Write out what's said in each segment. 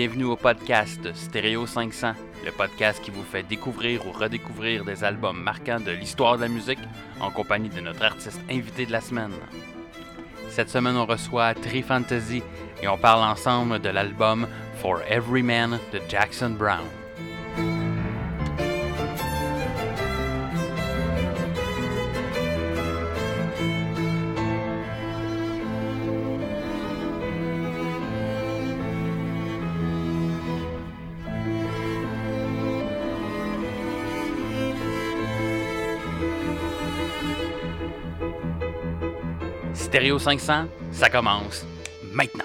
Bienvenue au podcast Stéréo 500, le podcast qui vous fait découvrir ou redécouvrir des albums marquants de l'histoire de la musique en compagnie de notre artiste invité de la semaine. Cette semaine, on reçoit Tree Fantasy et on parle ensemble de l'album For Every Man de Jackson Brown. Stéréo 500, ça commence maintenant.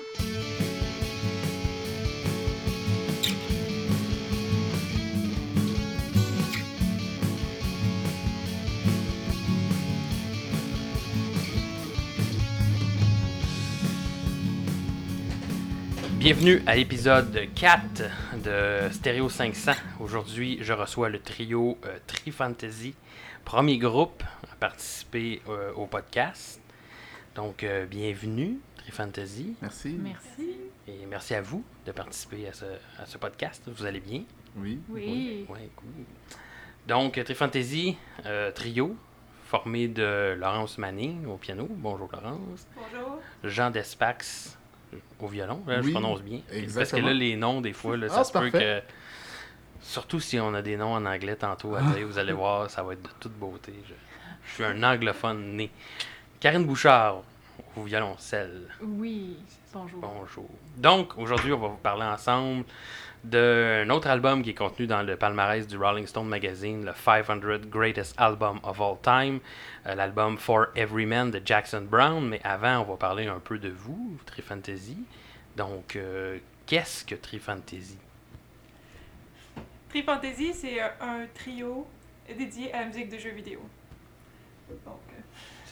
Bienvenue à l'épisode 4 de Stéréo 500. Aujourd'hui, je reçois le trio euh, Fantasy, premier groupe à participer euh, au podcast. Donc, euh, bienvenue, Tri Fantasy. Merci. Merci. Et merci à vous de participer à ce, à ce podcast. Vous allez bien? Oui. Oui. Oui, cool. Donc, Tri Fantasy, euh, trio, formé de Laurence Manning au piano. Bonjour Laurence. Bonjour. Jean Despax au violon. Là, je prononce bien. Parce que exactement. là, les noms, des fois, là, Ah, ça se c'est peut que. Surtout si on a des noms en anglais tantôt à Ah. dire, vous allez voir, ça va être de toute beauté. Je, je suis un anglophone né. Karine Bouchard au violoncelle. Oui. Bonjour. Bonjour. Donc, aujourd'hui, on va vous parler ensemble d'un autre album qui est contenu dans le palmarès du Rolling Stone Magazine, le 500 Greatest Album of All Time, euh, l'album For Every Man de Jackson Brown. Mais avant, on va parler un peu de vous, Tri Fantasy. Donc, euh, qu'est-ce que Tri Fantasy? Tri Fantasy, c'est un, trio dédié à la musique de jeux vidéo. Donc,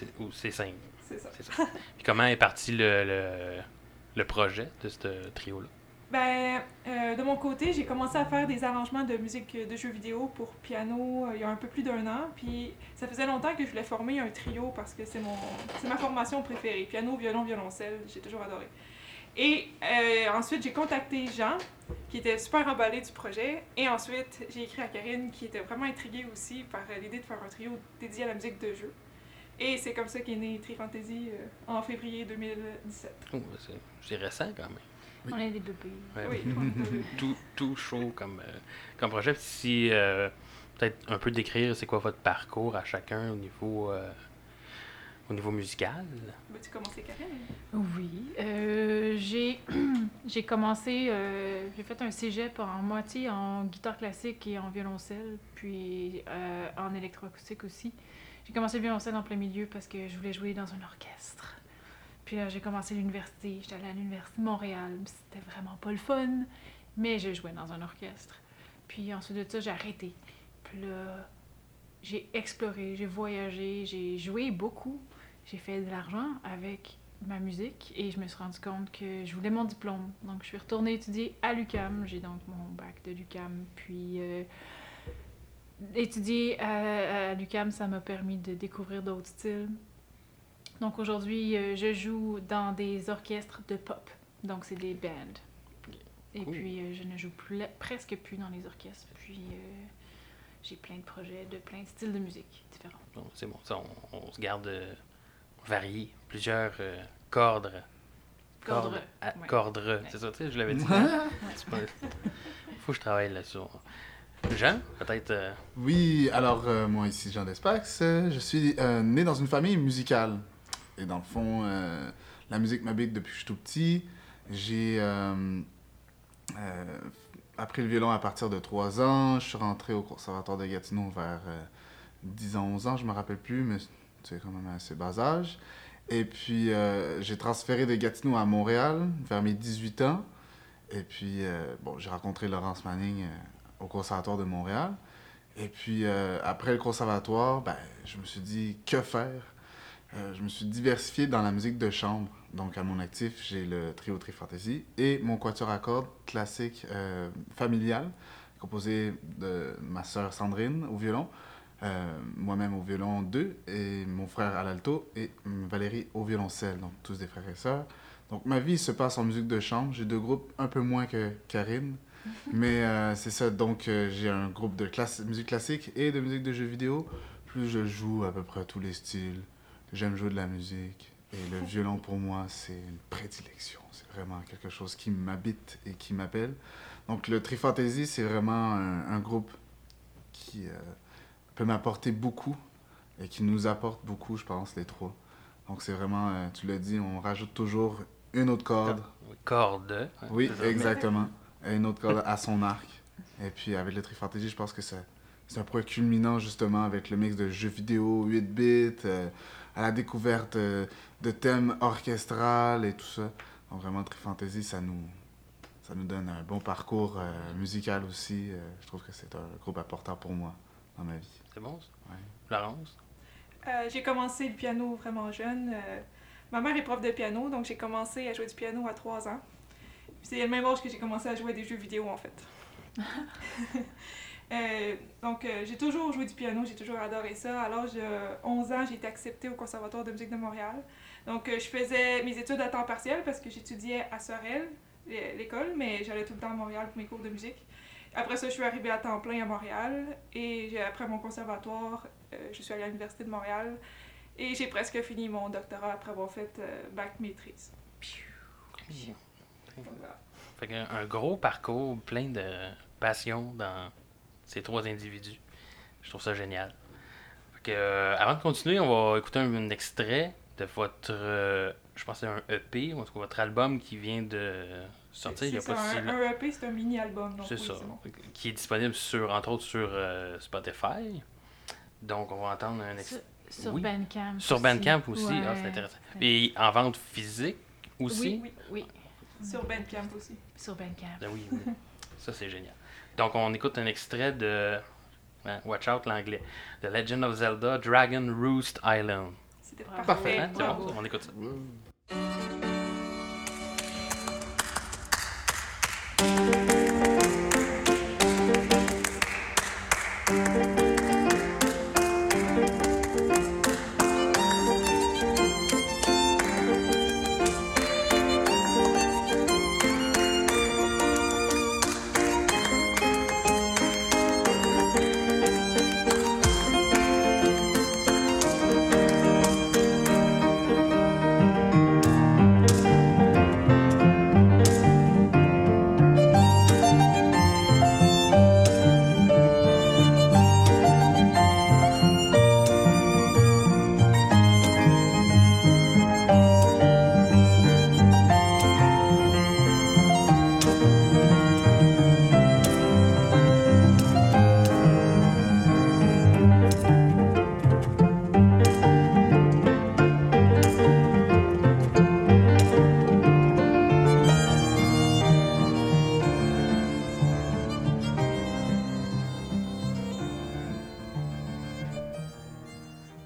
C'est ou c'est simple. c'est ça. Puis comment est parti le, le, le projet de ce trio-là? Ben, euh, de mon côté, j'ai commencé à faire des arrangements de musique de jeux vidéo pour piano euh, il y a un peu plus d'un an. Puis ça faisait longtemps que je voulais former un trio parce que c'est mon, c'est ma formation préférée. Piano, violon, violoncelle, j'ai toujours adoré. Et euh, ensuite, j'ai contacté Jean, qui était super emballé du projet. Et ensuite, j'ai écrit à Karine, qui était vraiment intriguée aussi par l'idée de faire un trio dédié à la musique de jeu. Et c'est comme ça qu'est né Tri Fantasy euh, en février 2017. Oh, c'est- c'est récent quand même. On est des bébés. Ouais. Oui, deux. tout, tout chaud comme, euh, comme projet. Si euh, peut-être un peu décrire c'est quoi votre parcours à chacun au niveau euh, au niveau musical? Veux-tu commencer, Karine? Oui, euh, j'ai j'ai commencé, euh, j'ai fait un cégep en moitié en guitare classique et en violoncelle, puis euh, en électroacoustique aussi. J'ai commencé le violoncelle en plein milieu parce que je voulais jouer dans un orchestre. Puis là, j'ai commencé l'université, j'étais allée à l'université de Montréal, c'était vraiment pas le fun, mais je jouais dans un orchestre. Puis ensuite de ça, j'ai arrêté. Puis là, j'ai exploré, j'ai voyagé, j'ai joué beaucoup. J'ai fait de l'argent avec ma musique et je me suis rendu compte que je voulais mon diplôme. Donc je suis retournée étudier à l'UCAM. J'ai donc mon bac de l'UCAM. Puis euh, étudier à, à l'UCAM, ça m'a permis de découvrir d'autres styles. Donc aujourd'hui, euh, je joue dans des orchestres de pop. Donc c'est des bands. Et Cool. puis euh, je ne joue plus, presque plus dans les orchestres. Puis euh, j'ai plein de projets de plein de styles de musique différents. Bon, c'est bon, ça, on, on se garde euh, varié, plusieurs euh, cordes. Cordre, à- ouais. cordre, c'est ça, tu sais, je l'avais dit. pas- Faut que je travaille là-dessus. Jean, peut-être. euh, Oui, alors euh, moi ici Jean Despax, je suis euh, né dans une famille musicale. Et dans le fond, la musique m'habite depuis que je suis tout petit. J'ai appris le violon à partir de 3 ans. Je suis rentré au conservatoire de Gatineau vers euh, 10 ans, 11 ans, je me rappelle plus, mais c'est quand même assez bas âge. Et puis j'ai transféré de Gatineau à Montréal vers mes 18 ans. Et puis, bon, j'ai rencontré Laurence Manning au conservatoire de Montréal. Et puis, euh, après le conservatoire, ben, je me suis dit, que faire? Euh, je me suis diversifié dans la musique de chambre. Donc, à mon actif, j'ai le trio Tri Fantasy et mon quatuor à cordes classique euh, familial, composé de ma sœur Sandrine au violon, moi-même au violon 2 et mon frère à l'alto et Valérie au violoncelle. Donc, tous des frères et sœurs. Donc ma vie se passe en musique de chambre. J'ai deux groupes, un peu moins que Karine. Mais euh, c'est ça, donc euh, j'ai un groupe de classe, musique classique et de musique de jeux vidéo. Plus je joue à peu près tous les styles. J'aime jouer de la musique. Et le violon pour moi, c'est une prédilection. C'est vraiment quelque chose qui m'habite et qui m'appelle. Donc le Trifantasy, c'est vraiment un, un, groupe qui euh, peut m'apporter beaucoup et qui nous apporte beaucoup, je pense, les trois. Donc c'est vraiment, euh, tu l'as dit, on rajoute toujours une autre corde. Corde. Oui, exactement. Une autre corde à son arc. Et puis avec le Trifantasy, je pense que c'est un projet culminant justement avec le mix de jeux vidéo 8 bits, euh, à la découverte euh, de thèmes orchestrales et tout ça. Donc vraiment, Trifantasy, ça nous, ça nous donne un bon parcours euh, musical aussi. Euh, je trouve que c'est un groupe important pour moi dans ma vie. C'est bon, ça? Ouais. Florence? Euh, j'ai commencé le piano vraiment jeune. Euh, ma mère est prof de piano, donc j'ai commencé à jouer du piano à 3 ans. C'est le même âge que j'ai commencé à jouer à des jeux vidéo, en fait. Euh, donc, euh, j'ai toujours joué du piano, j'ai toujours adoré ça. À l'âge de 11 ans, j'ai été acceptée au Conservatoire de musique de Montréal. Donc, euh, je faisais mes études à temps partiel parce que j'étudiais à Sorel, l'é- l'école, mais j'allais tout le temps à Montréal pour mes cours de musique. Après ça, je suis arrivée à temps plein à Montréal et après mon conservatoire, euh, je suis allée à l'Université de Montréal et j'ai presque fini mon doctorat après avoir fait euh, bac maîtrise. Donc, voilà. Fait qu'un un gros parcours plein de passion dans ces trois individus. Je trouve ça génial. Fait que, euh, avant de continuer, on va écouter un, un extrait de votre, euh, je pense que c'est un EP, ou en tout cas votre album qui vient de sortir C'est ça, un, EP, c'est un mini-album. donc C'est oui, ça. bon. Qui est disponible sur, entre autres sur euh, Spotify. Donc on va entendre un Sur, extrait. sur Oui. Bandcamp. Sur Bandcamp aussi, ah, c'est intéressant. Et en vente physique aussi? Oui, Oui, sur Bandcamp aussi. sur Bandcamp. Ben oui, oui. Ça, c'est génial. Donc, on écoute un extrait de. hein, watch out l'anglais. The Legend of Zelda Dragon Roost Island. C'était Bravo. parfait. Hein? Bon? On écoute ça.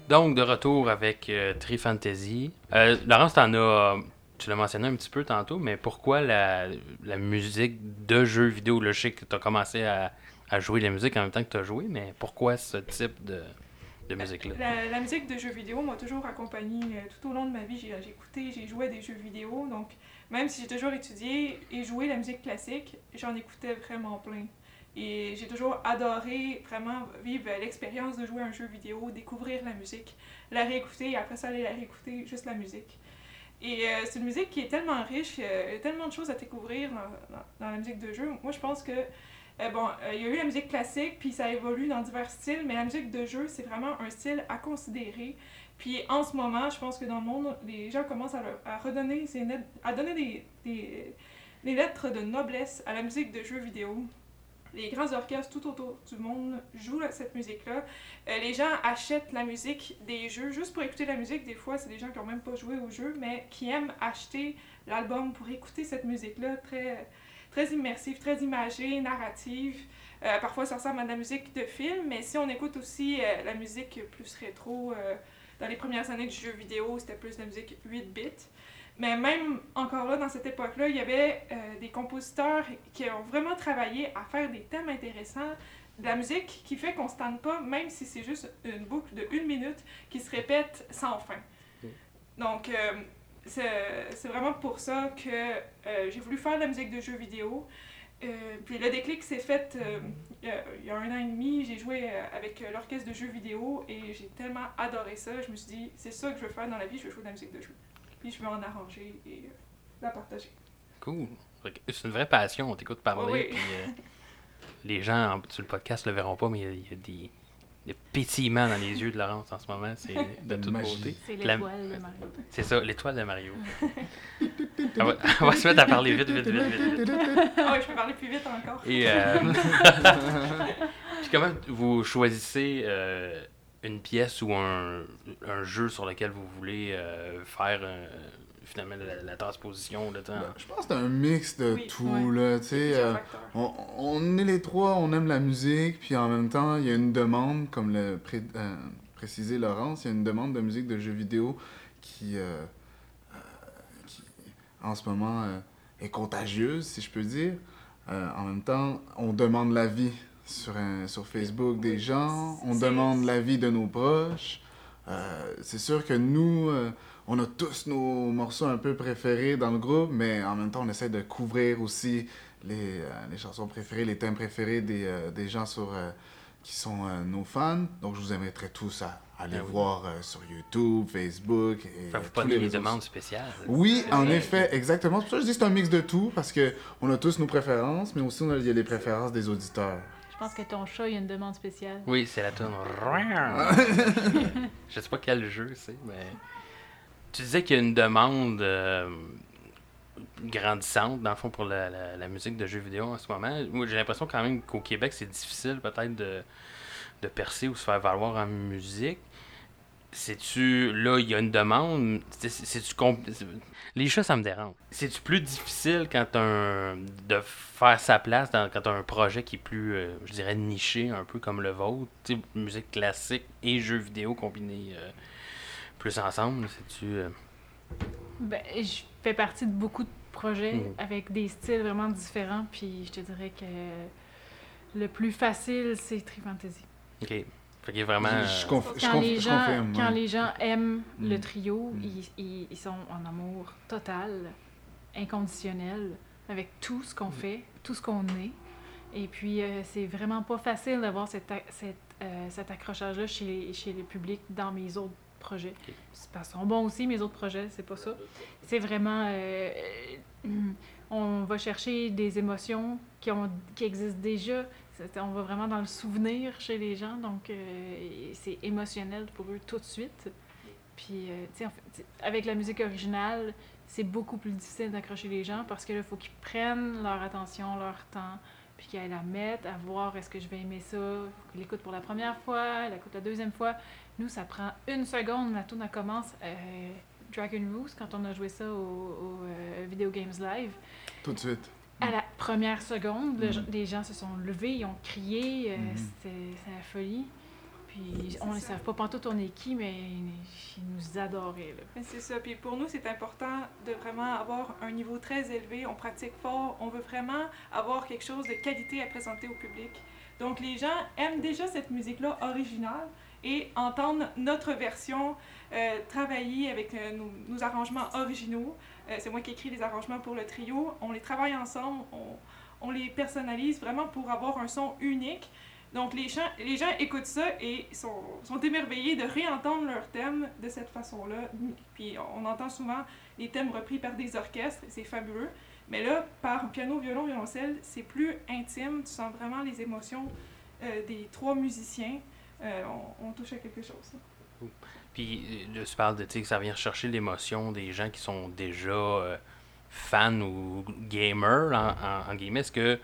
Donc, de retour avec euh, Tri Fantasy. Euh, Laurence, t'en as, tu l'as mentionné un petit peu tantôt, mais pourquoi la, musique de jeux vidéo? Je sais que tu as commencé à, jouer la musique en même temps que tu as joué, mais pourquoi ce type de, musique-là? La, musique de jeux vidéo m'a toujours accompagnée euh, tout au long de ma vie. J'ai écouté, j'ai joué des jeux vidéo. Donc, même si j'ai toujours étudié et joué la musique classique, j'en écoutais vraiment plein. Et j'ai toujours adoré vraiment vivre l'expérience de jouer à un jeu vidéo, découvrir la musique, la réécouter et après ça aller la réécouter, juste la musique. Et euh, c'est une musique qui est tellement riche, il y a tellement de choses à découvrir dans, dans- la musique de jeu. Moi, je pense que euh, bon, euh, il y a eu la musique classique, puis ça évolue dans divers styles, mais la musique de jeu, c'est vraiment un style à considérer. Puis en ce moment, je pense que dans le monde, les gens commencent à, à redonner à donner des, des, des lettres de noblesse à la musique de jeux vidéo. Les grands orchestres tout autour du monde jouent cette musique-là. Euh, les gens achètent la musique des jeux juste pour écouter la musique. Des fois, c'est des gens qui n'ont même pas joué au jeu, mais qui aiment acheter l'album pour écouter cette musique-là très, très immersive, très imagée, narrative. Euh, parfois, ça ressemble à de la musique de film, mais si on écoute aussi euh, la musique plus rétro, dans les premières années du jeu vidéo, c'était plus de la musique 8 bits. Mais même encore là, dans cette époque-là, il y avait euh, des compositeurs qui ont vraiment travaillé à faire des thèmes intéressants, de la musique qui fait qu'on ne se tente pas, même si c'est juste une boucle de une minute qui se répète sans fin. Donc, euh, c'est vraiment pour ça que euh, j'ai voulu faire de la musique de jeux vidéo. Euh, puis le déclic s'est fait euh, il y a- un an et demi. J'ai joué avec l'orchestre de jeux vidéo et j'ai tellement adoré ça. Je me suis dit, c'est ça que je veux faire dans la vie, je veux jouer de la musique de jeu. Puis je veux en arranger et euh, la partager. Cool. C'est une vraie passion, on t'écoute parler. Oui. puis, euh, les gens en- sur le podcast le verront pas, mais il y a, il y a des, des pétillements dans les yeux de Laurence en ce moment. C'est de toute beauté. C'est l'étoile de Mario. C'est ça, l'étoile de Mario. on, va, on va se mettre à parler vite, vite, vite, vite. vite. Ah ouais, je peux parler plus vite encore. Et euh, puis comment vous choisissez euh, une pièce ou un, un jeu sur lequel vous voulez euh, faire euh, finalement la, la transposition de temps? Ben, Je pense que c'est un mix de Oui, tout, ouais. là, tu sais. Euh, on, on est les trois, on aime la musique, puis en même temps, il y a une demande, comme le pré- euh, précisé Laurence, il y a une demande de musique de jeux vidéo qui, euh, euh, qui en ce moment, euh, est contagieuse, si je peux dire. Euh, en même temps, on demande l'avis sur, un- sur Facebook des gens, on demande l'avis de nos proches. Euh, c'est sûr que nous, euh, on a tous nos morceaux un peu préférés dans le groupe, mais en même temps, on essaie de couvrir aussi les, euh, les chansons préférées, les thèmes préférés des, euh, des gens sur, euh, qui sont euh, nos fans. Donc, je vous inviterai tous à aller Ah oui. voir euh, sur YouTube, Facebook et Faites-vous euh, pas les demandes spéciales? oui, en effet, exactement. C'est pour ça que je dis que c'est un mix de tout, parce que on a tous nos préférences, mais aussi on a, il y a les préférences des auditeurs. Je pense que ton chat, il y a une demande spéciale. Oui, c'est la tune. Je sais pas quel jeu c'est, mais. Tu disais qu'il y a une demande euh, grandissante, dans le fond, pour la, la- la musique de jeux vidéo en ce moment. Moi, j'ai l'impression quand même qu'au Québec, c'est difficile peut-être de, de percer ou se faire valoir en musique. C'est-tu. Là, il y a une demande? C'est- C'est-tu. Les chats, ça me dérange. C'est-tu plus difficile quand un. de faire sa place dans, quand t'as un projet qui est plus, euh, je dirais, niché, un peu comme le vôtre? Tu sais, musique classique et jeux vidéo combinés euh, plus ensemble. C'est-tu. euh, Ben, je fais partie de beaucoup de projets Mhm. avec des styles vraiment différents, puis je te dirais que le plus facile, c'est Tree Fantasy. Ok. Fait qu'il y a vraiment. je, je euh, je Quand, conf- les je gens, confirme. quand ouais. les gens aiment le Mm. trio, Mm. ils, ils- ils sont en amour total, inconditionnel, avec tout ce qu'on fait, tout ce qu'on est. Et puis, euh, c'est vraiment pas facile d'avoir cet, a- cet, euh, cet accrochage-là chez, chez le public dans mes autres projets. Ok. C'est parce qu'ils sont bons aussi, mes autres projets, c'est pas ça. C'est vraiment... euh, va chercher des émotions qui, ont, qui existent déjà. On va vraiment dans le souvenir chez les gens, donc euh, c'est émotionnel pour eux tout de suite. Puis, euh, tu sais, avec la musique originale, c'est beaucoup plus difficile d'accrocher les gens parce que là, il faut qu'ils prennent leur attention, leur temps, puis qu'ils la mettre, à voir est-ce que je vais aimer ça? Faut qu'ils l'écoutent pour la première fois, l'écoutent la deuxième fois. Nous, ça prend une seconde, la elle commence. Euh, Dragon Roost, quand on a joué ça au, au, euh, Video Games Live, Tout de suite. à la première seconde, le- Mhm. les gens se sont levés, ils ont crié, euh, c'était c'est la folie. Puis on ne savait pas pantoute on est qui, mais ils nous adoraient. Là. Mais c'est ça. Puis pour nous, c'est important de vraiment avoir un niveau très élevé. On pratique fort. On veut vraiment avoir quelque chose de qualité à présenter au public. Donc les gens aiment déjà cette musique-là originale et entendre notre version euh, travailler avec euh, nos, arrangements originaux. Euh, c'est moi qui écris les arrangements pour le trio. On les travaille ensemble. On, on les personnalise vraiment pour avoir un son unique. Donc les gens, les gens écoutent ça et sont, sont émerveillés de réentendre leur thème de cette façon-là. Puis on entend souvent les thèmes repris par des orchestres, c'est fabuleux. Mais là, par piano, violon, violoncelle, c'est plus intime. Tu sens vraiment les émotions euh, des trois musiciens. Euh, on, on touche à quelque chose. Puis euh, là, tu parles de, tu sais, que ça vient chercher l'émotion des gens qui sont déjà euh, fans ou gamers, en, en, en guillemets. Est-ce que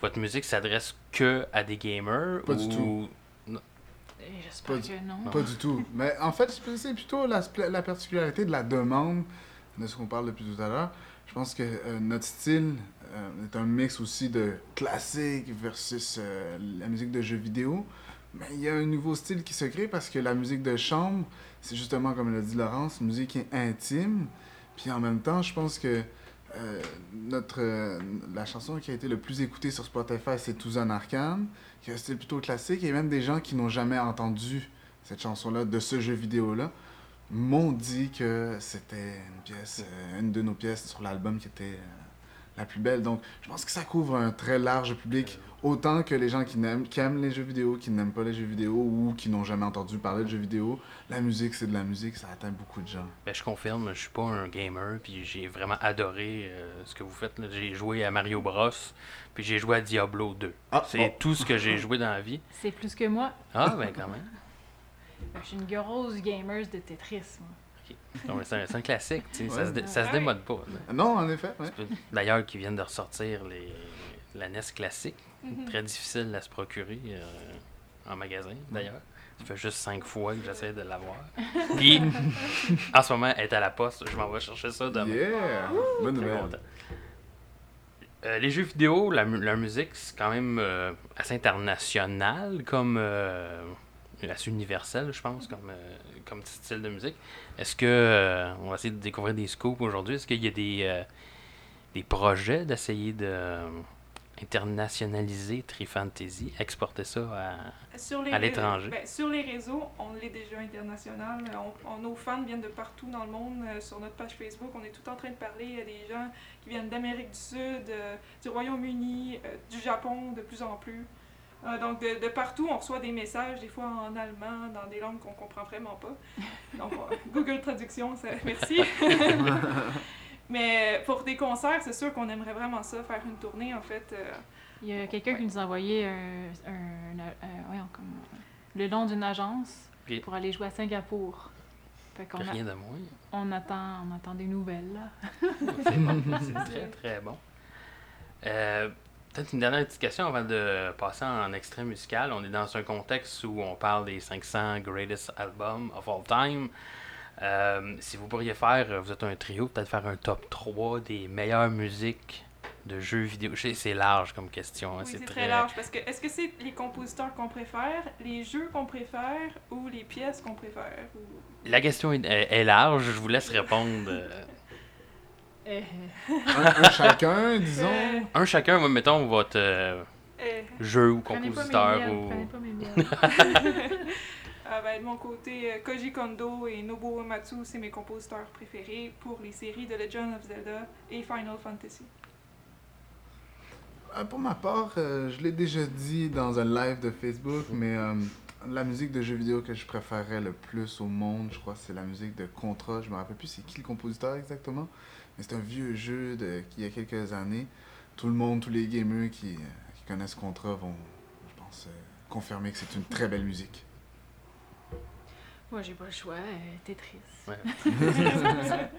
votre musique s'adresse que à des gamers Pas ou... du tout. J'espère Pas du- que non. Pas du tout. Mais en fait, c'est c'est plutôt la, la particularité de la demande de ce qu'on parle depuis tout à l'heure. Je pense que euh, notre style euh, est un mix aussi de classique versus euh, la musique de jeux vidéo. Mais il y a un nouveau style qui se crée parce que la musique de chambre, c'est justement, comme l'a dit Laurence, une musique intime. Puis en même temps, je pense que euh, notre, euh, la chanson qui a été le plus écoutée sur Spotify, c'est Touzan Arcane, qui est un style plutôt classique. Et même des gens qui n'ont jamais entendu cette chanson-là, de ce jeu vidéo-là, m'ont dit que c'était une pièce, euh, une de nos pièces sur l'album qui était la plus belle. Donc, je pense que ça couvre un très large public, autant que les gens qui, n'aiment, qui aiment les jeux vidéo, qui n'aiment pas les jeux vidéo ou qui n'ont jamais entendu parler de jeux vidéo. La musique, c'est de la musique, ça atteint beaucoup de gens. Ben, je confirme, je suis pas un gamer, puis j'ai vraiment adoré euh, ce que vous faites. là. J'ai joué à Mario Bros, puis j'ai joué à Diablo 2. Ah, C'est oh. tout ce que j'ai joué dans la vie. C'est plus que moi. Ah, ben quand même. Ben, Je suis une grosse gamer de Tetris, moi. Non, mais C'est un, classique, tu sais, ça, se dé- ça se Ouais. démode pas. là. Non, en effet, ouais. D'ailleurs, qui viennent de ressortir les, la NES classique. Mhm. Très difficile à se procurer euh, en magasin, d'ailleurs. Ça fait juste cinq fois que j'essaie de l'avoir. Puis, en ce moment, elle est à la poste. Je m'en vais chercher ça demain. Yeah! Bonne Très nouvelle. content. Euh, les jeux vidéo, la, mu- la musique, c'est quand même euh, assez international comme euh, assez universel, je pense, comme, euh, comme style de musique. Est-ce que euh, on va essayer de découvrir des scoops aujourd'hui? Est-ce qu'il y a des euh, des projets d'essayer de internationaliser Trifantasy, exporter ça à Sur les À l'étranger? ben, sur les réseaux, on l'est déjà international. On, on- nos fans viennent de partout dans le monde. Euh, Sur notre page Facebook, on est tout en train de parler à des gens qui viennent d'Amérique du Sud, euh, du Royaume-Uni, euh, du Japon de plus en plus. Euh, donc de, de partout, on reçoit des messages, des fois en allemand, dans des langues qu'on comprend vraiment pas. Donc on- Google Traduction, ça, merci. Mais pour des concerts, c'est sûr qu'on aimerait vraiment ça, faire une tournée en fait. euh, Il y a quelqu'un qui nous a envoyé un, un- un- voyons, comme, euh, le nom d'une agence pour aller jouer à Singapour. Fait qu'on a- rien de moins. on attend, on attend des nouvelles. Là. C'est bon. C'est très, très bon. Euh, Peut-être une dernière petite question avant de passer en extrait musical. On est dans un contexte où on parle des 500 greatest albums of all time. Euh, si vous pourriez faire, vous êtes un trio, peut-être faire un top 3 des meilleures musiques de jeux vidéo. C'est large comme question. hein, Oui, c'est très... large parce que est-ce que c'est les compositeurs qu'on préfère, les jeux qu'on préfère ou les pièces qu'on préfère? Ou- La question est, est- est large. Je vous laisse répondre. Un, un chacun, disons. Un chacun, mettons votre euh, euh, jeu ou prenez pas mes compositeur. ou... prenez pas mes ah ben, de mon côté, euh, Koji Kondo et Nobuo Uematsu, c'est mes compositeurs préférés pour les séries de Legend of Zelda et Final Fantasy. Euh, pour ma part, euh, je l'ai déjà dit dans un live de Facebook, mais euh, la musique de jeux vidéo que je préférerais le plus au monde, je crois, c'est la musique de Contra. Je me rappelle plus c'est qui le compositeur exactement, mais c'est un vieux jeu de, qui y a quelques années. Tout le monde, tous les gamers qui, qui connaissent Contra vont, je pense, euh, confirmer que c'est une très belle musique. Moi, j'ai pas le choix. euh, Tetris. Ouais.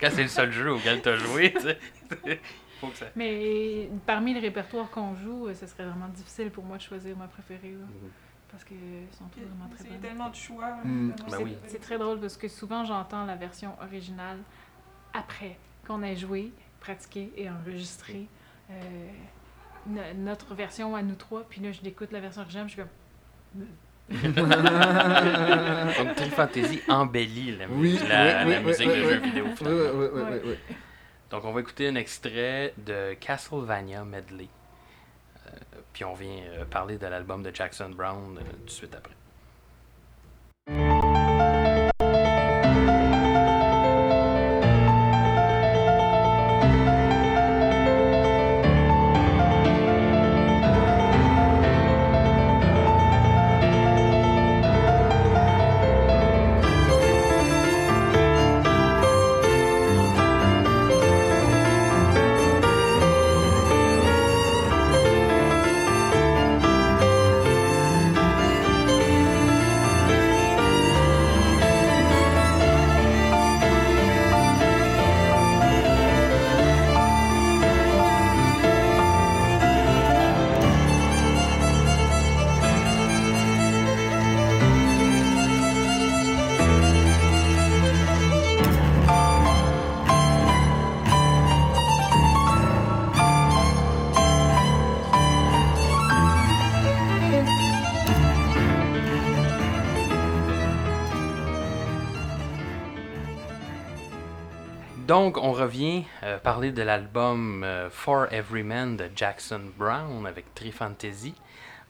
Quand c'est le seul jeu auquel tu as joué, tu sais. Faut que ça. Mais parmi le répertoire qu'on joue, euh, ce serait vraiment difficile pour moi de choisir ma préférée. là, Mhm. Parce qu'ils sont tous vraiment très C'est bonnes. tellement de choix. Mm. tellement Ben oui. C'est très drôle parce que souvent j'entends la version originale après qu'on ait joué, pratiqué et enregistré euh, no- notre version à nous trois. Puis là, je l'écoute la version originale, je suis comme. Donc, Tree Fantasy embellit la, mu- Oui, la, oui, la oui, musique oui, de oui, jeux oui. vidéo. Oui, finalement. oui, oui. Donc, on va écouter un extrait de Castlevania Medley. Puis on vient euh, parler de l'album de Jackson Brown euh, tout de suite après. Donc, on revient euh, parler de l'album euh, For Every Man de Jackson Brown avec Tree Fantasy.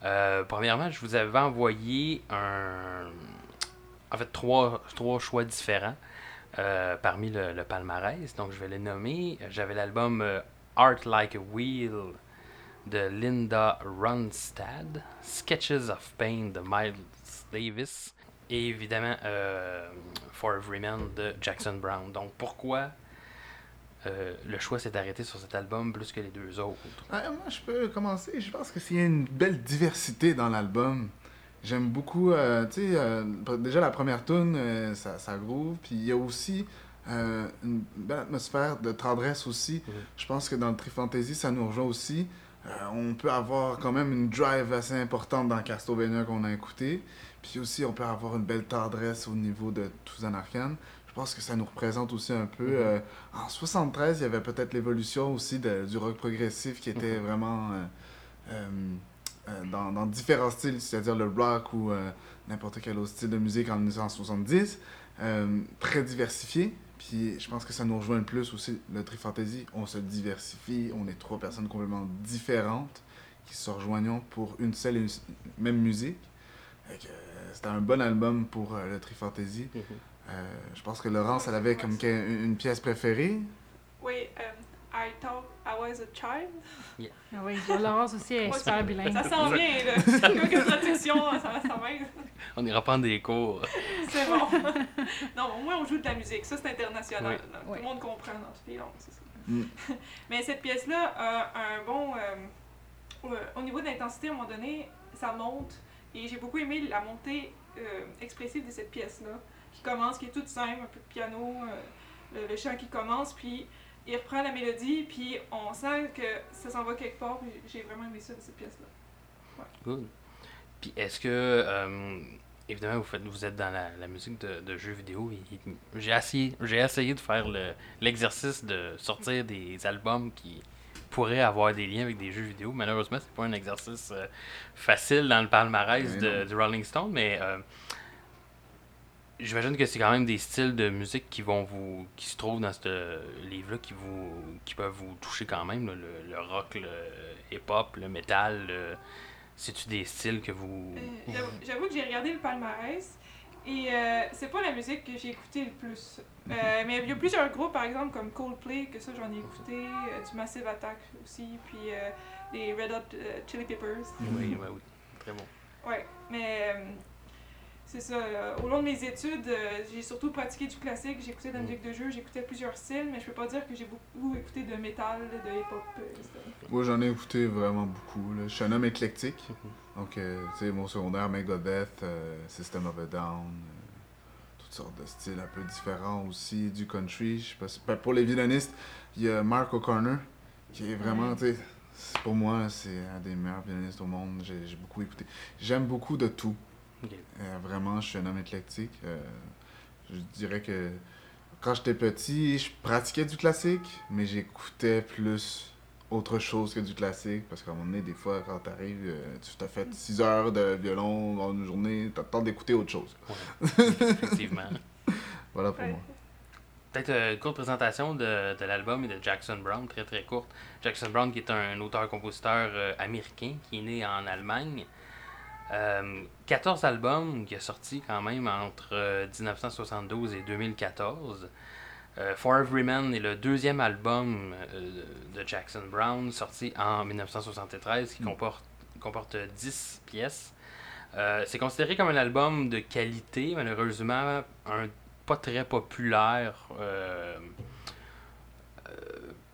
Euh, premièrement, je vous avais envoyé un, fait trois, trois choix différents euh, parmi le, palmarès. Donc, je vais les nommer. J'avais l'album Art Like a Wheel de Linda Ronstadt, Sketches of Pain de Miles Davis et évidemment For Every Man de Jackson Brown. Donc, pourquoi euh, le choix s'est arrêté sur cet album plus que les deux autres? Ouais, moi, je peux commencer. Je pense que s'il y a une belle diversité dans l'album, j'aime beaucoup, euh, tu sais, euh, déjà la première tune, ça, ça groove. Puis il y a aussi une belle atmosphère de tendresse aussi. Mhm. Je pense que dans le Tri Fantasy, ça nous rejoint aussi. On peut avoir quand même une drive assez importante dans Castlevania qu'on a écouté. Puis aussi, on peut avoir une belle tendresse au niveau de Tuzan Arcane. Je pense que ça nous représente aussi un peu. Mhm. euh, en 73, il y avait peut-être l'évolution aussi de- du rock progressif qui était Mhm. vraiment euh, euh, dans, dans différents styles, c'est-à-dire le rock ou n'importe quel autre style de musique en 1970. euh, très diversifié. Puis je pense que ça nous rejoint le plus aussi, le Tri Fantasy. On se diversifie, on est trois personnes complètement différentes qui se rejoignent pour une seule et une même musique. C'était un bon album pour le Tri Fantasy. Euh, je pense que Laurence, elle avait comme une pièce préférée. Oui, euh, I thought I was a child. Ah oui, Laurence aussi est super bilingue. Ça sent bien, là. Quelques traductions, ça, ça m'aide. On ira prendre des cours. C'est bon. non, au moins on joue de la musique. Ça, c'est international. Oui. Tout le monde comprend dans toutes les langues, c'est ça. Mm. Mais cette pièce-là a un bon. euh, au- au niveau de l'intensité, à un moment donné, ça monte. Et j'ai beaucoup aimé la montée euh, expressive de cette pièce-là, qui commence, qui est toute simple, un peu de piano, euh, le, le chant qui commence, puis il reprend la mélodie, puis on sent que ça s'en va quelque part. puis J'ai vraiment aimé ça de cette pièce-là. Good. Puis est-ce que, euh, évidemment, vous, faites, vous êtes dans la, la musique de, de jeux vidéo. et- et J'ai essayé, j'ai essayé de faire le- l'exercice de sortir des albums qui pourraient avoir des liens avec des jeux vidéo. Malheureusement, c'est pas un exercice euh, facile dans le palmarès de, du Rolling Stone, mais euh, j'imagine que c'est quand même des styles de musique qui vont vous qui se trouvent dans ce livre-là qui vous qui peuvent vous toucher quand même là, le, le rock, le hip-hop, le metal. le- C'est-tu des styles que vous. Euh, j'avoue- que j'ai regardé le palmarès et euh, c'est pas la musique que j'ai écoutée le plus. Euh, mais il y a plusieurs groupes, par exemple, comme Coldplay, que ça j'en ai écouté, euh, du Massive Attack aussi, puis des Red Hot Chili Peppers. Oui, oui, oui. Très bon. Ouais, mais c'est ça. euh, au long de mes études, euh, j'ai surtout pratiqué du classique, j'écoutais de la Mm. musique de jeu, j'écoutais plusieurs styles, mais je peux pas dire que j'ai beaucoup écouté de métal, de hip-hop, euh, etc. Moi, j'en ai écouté vraiment beaucoup. là. Je suis un homme éclectique. Donc, euh, tu sais, mon secondaire, Megadeth, euh, System of a Down, euh, toutes sortes de styles un peu différents aussi, du country. Je sais pas si- ben, pour les violonistes, il y a Mark O'Connor, qui est vraiment, Ouais. tu sais, pour moi, c'est un des meilleurs violonistes au monde. J'ai beaucoup écouté. J'aime beaucoup de tout. Euh, vraiment, je suis un homme éclectique. Euh, je dirais que quand j'étais petit, je pratiquais du classique, mais j'écoutais plus autre chose que du classique. Parce qu'à un moment donné, des fois, quand t'arrives, euh, tu t'as fait 6 heures de violon dans une journée, t'as le temps d'écouter autre chose. Ouais, effectivement. Voilà pour Ouais. moi. Peut-être une courte présentation de, de l'album et de Jackson Brown, très très courte. Jackson Brown, qui est un auteur-compositeur américain qui est né en Allemagne. Euh, 14 albums qui a sorti quand même entre euh, 1972 et 2014. Euh, For Every Man est le deuxième album euh, de Jackson Brown, sorti en 1973, qui Mm. comporte, comporte 10 pièces. Euh, c'est considéré comme un album de qualité, malheureusement, un pas très populaire. euh, euh,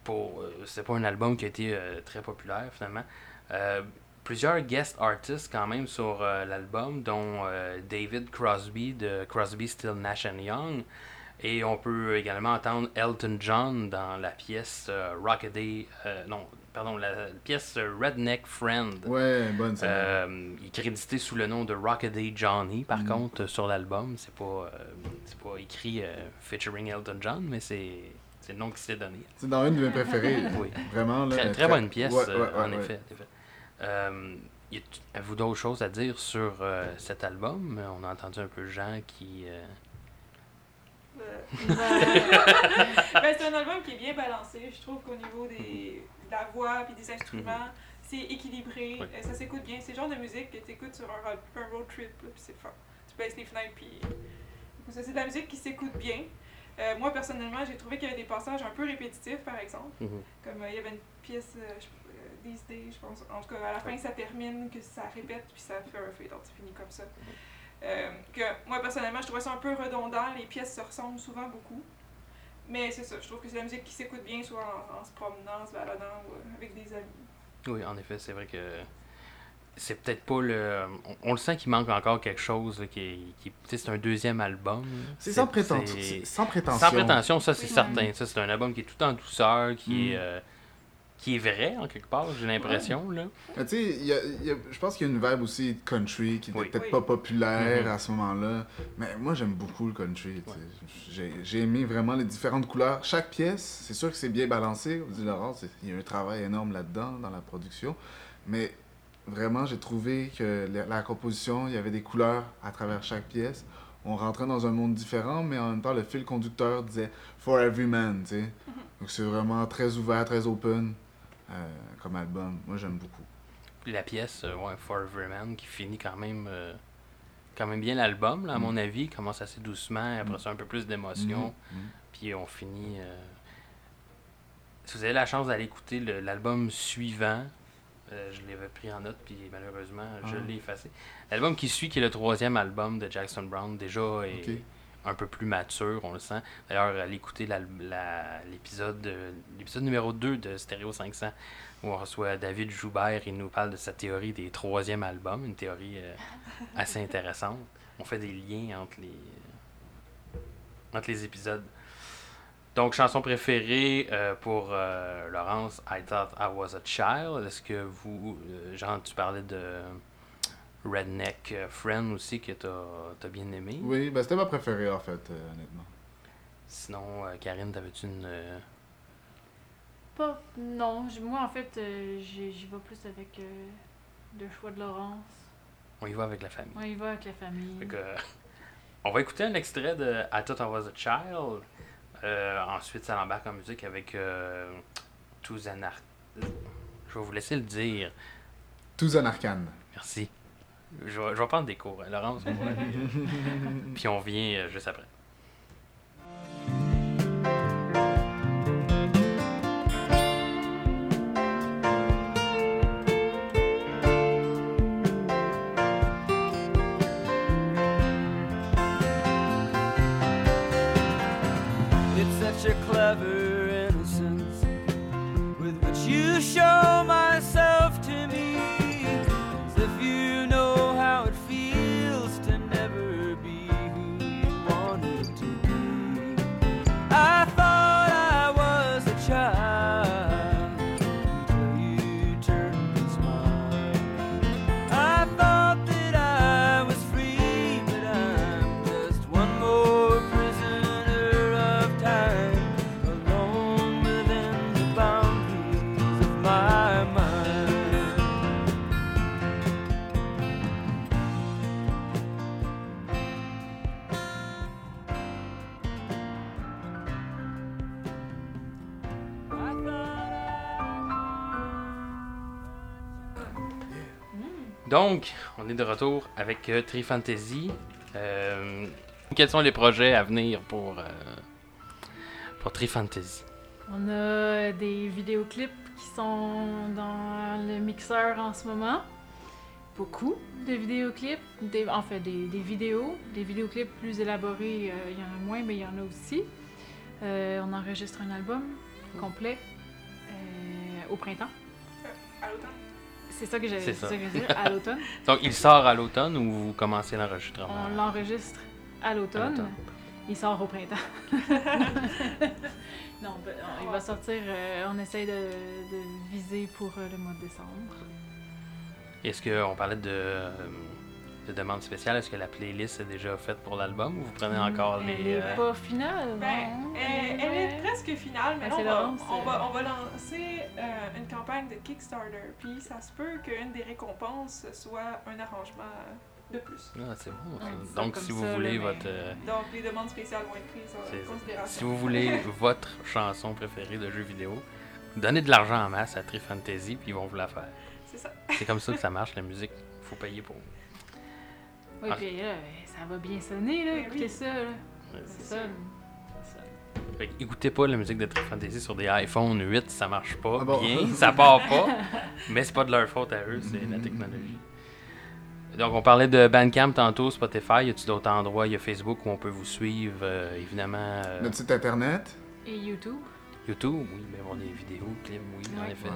pour, euh, c'est pas un album qui a été euh, très populaire finalement. Plusieurs guest artists quand même sur euh, l'album, dont euh, David Crosby de Crosby, Still Nash and Young. Et on peut également entendre Elton John dans la pièce euh, Rockaday, euh, non, pardon, la pièce Redneck Friend. Ouais, bonne ça. Il est crédité sous le nom de Rockaday Johnny, par Mm. contre, sur l'album. C'est pas, c'est pas écrit featuring Elton John, mais c'est, c'est le nom qui s'est donné. C'est dans une de mes préférées. Oui. Vraiment, là. Très, très bonne pièce, Ouais, ouais, ouais, en ouais. effet. en effet. Euh, y Avez-vous d'autres choses à dire sur euh, cet album? On a entendu un peu Jean qui. euh, ben, c'est un album qui est bien balancé. Je trouve qu'au niveau des, de la voix et des instruments, c'est équilibré. Ça s'écoute bien. C'est le genre de musique que tu écoutes sur un, road- un road trip. puis c'est fun. Tu baisses les fenêtres, puis. C'est de la musique qui s'écoute bien. Euh, moi, personnellement, j'ai trouvé qu'il y avait des passages un peu répétitifs, par exemple. Mhm. Comme euh, il y avait une pièce, euh, je- These Days, je pense. En tout cas, à la fin, ça termine, que ça répète, puis ça fait un fade out, c'est fini comme ça. Euh, que moi, personnellement, je trouvais ça un peu redondant. Les pièces se ressemblent souvent beaucoup. Mais c'est ça, je trouve que c'est la musique qui s'écoute bien, soit en, en se promenant, en se baladant ou euh, avec des amis. Oui, en effet, c'est vrai que c'est peut-être pas le. On, on le sent qu'il manque encore quelque chose, là, qui, qui, tu sais, c'est un deuxième album. C'est sans, préten- c'est- c'est sans prétention. Sans prétention, ça c'est Oui. certain. Ça c'est un album qui est tout en douceur, qui Mm. est euh, qui est vrai en quelque part, j'ai l'impression là. Tu sais, il y a- il y a- je pense qu'il y a une vibe aussi de country qui était Oui. peut-être Oui. pas populaire Mhm. à ce moment-là. Mais moi, j'aime beaucoup le country. tu sais. J'ai j'ai aimé vraiment les différentes couleurs. Chaque pièce, c'est sûr que c'est bien balancé. Comme dit Laurent, il y a un travail énorme là-dedans, dans la production. Mais vraiment, j'ai trouvé que la, la composition, il y avait des couleurs à travers chaque pièce. On rentrait dans un monde différent, mais en même temps, le fil conducteur disait For Every Man, tu sais. Donc c'est vraiment très ouvert, très open comme album. Moi, j'aime beaucoup. Puis la pièce, euh, ouais, Forever Man, qui finit quand même euh, quand même bien l'album, là, à Mm. mon avis, commence assez doucement, après Mm. ça un peu plus d'émotion, Mhm. puis on finit. euh, Si vous avez la chance d'aller écouter l'album suivant, euh, je l'avais pris en note, puis malheureusement, je Ah. l'ai effacé. L'album qui suit, qui est le troisième album de Jackson Brown, déjà est. un peu plus mature, on le sent. D'ailleurs, allez écouter l'épisode de- l'épisode numéro 2 de Stereo 500, où on reçoit David Joubert, il nous parle de sa théorie des troisièmes albums, une théorie euh, assez intéressante. On fait des liens entre les, euh, épisodes. Donc, chanson préférée euh, pour euh, Laurence, I Thought I Was a Child. Est-ce que vous, euh, Jean, tu parlais de Redneck euh, Friend aussi que tu as, bien aimé? Oui, ben c'était ma préférée en fait, euh, honnêtement. Sinon, euh, Karine, t'avais-tu une. euh, Pas. Non, moi en fait, euh, j'y vais plus avec euh, le choix de Laurence. On y va avec la famille. On y va avec la famille. Fait que, euh, on va écouter un extrait de I Thought I Was a Child. Euh, ensuite, ça l'embarque en musique avec euh, Tous Anar- Je vais vous laisser le dire. Tous arcane. Merci. Je vais, je vais prendre des cours, hein, Laurence. Puis on vient euh, juste après. It's such a clever Donc, on est de retour avec euh, Tri Fantasy. Euh, quels sont les projets à venir pour, euh, pour Tri Fantasy? On a des vidéoclips qui sont dans le mixeur en ce moment. Beaucoup de vidéoclips, des, en fait des, des vidéos, des vidéoclips plus élaborés, euh, il y en a moins, mais il y en a aussi. Euh, on enregistre un album complet euh, au printemps. C'est ça que j'allais dire, à l'automne. Donc, il sort à l'automne ou vous commencez l'enregistrement? On l'enregistre à l'automne. Il sort au printemps. non, ben, il va sortir. euh, on essaye de, de viser pour euh, le mois de décembre. Est-ce qu'on parlait de, euh, de demande spéciale? Est-ce que la playlist est déjà faite pour l'album ou vous prenez encore Elle les. est euh, pas finale. Ben, non? elle, elle est presque finale, mais Ben, là, on, c'est va, on, va, on va lancer euh, une campagne de Kickstarter. Puis ça se peut qu'une des récompenses soit un arrangement de plus. Ah, c'est bon. Donc, si vous ça, voulez là, votre. euh, Donc les demandes spéciales vont être prises en considération. Si vous voulez votre chanson préférée de jeu vidéo, donnez de l'argent en masse à Tri Fantasy puis ils vont vous la faire. C'est ça. C'est comme ça que ça marche la musique. Faut payer pour. Oui, Ah. puis là, ça va bien sonner, là. Ben Écoutez oui. ça, là. Ouais, Ça sonne. Ça sonne. Fait que écoutez pas la musique de Trip Fantasy sur des iPhone 8, ça marche pas Ah bon? bien, ça part pas, mais c'est pas de leur faute à eux, c'est la technologie. Donc on parlait de Bandcamp tantôt, Spotify, y a-tu d'autres endroits, il y a Facebook où on peut vous suivre, euh, évidemment, euh, Notre site internet? Et YouTube. YouTube, oui, mais avoir des vidéos, clips, oui, en Ouais. effet. Ouais.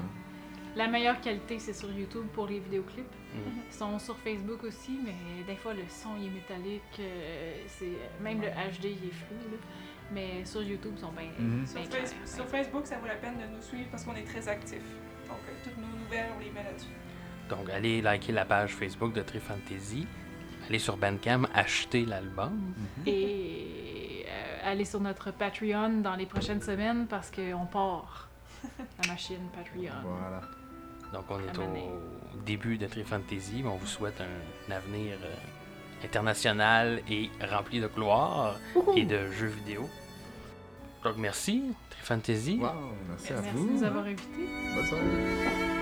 La meilleure qualité, c'est sur YouTube pour les vidéoclips. Mhm. Ils sont sur Facebook aussi, mais des fois le son il est métallique. euh, c'est même le HD il est flou. là. Mais sur YouTube, ils sont bien Mhm. Sur, Face- Facebook, ça vaut la peine de nous suivre parce qu'on est très actifs. Donc, euh, toutes nos nouvelles, on les met là-dessus. Donc allez liker la page Facebook de Trip Fantasy, allez sur Bandcamp, acheter l'album. Et euh, allez sur notre Patreon dans les prochaines semaines parce qu'on part. La machine Patreon. Voilà. Donc on est au début de Trip Fantasy, on vous souhaite un, avenir euh, international et rempli de gloire et de jeux vidéo. Donc merci, Trip Fantasy. Wow, merci, à Merci vous. de nous avoir invités. Bonne soirée.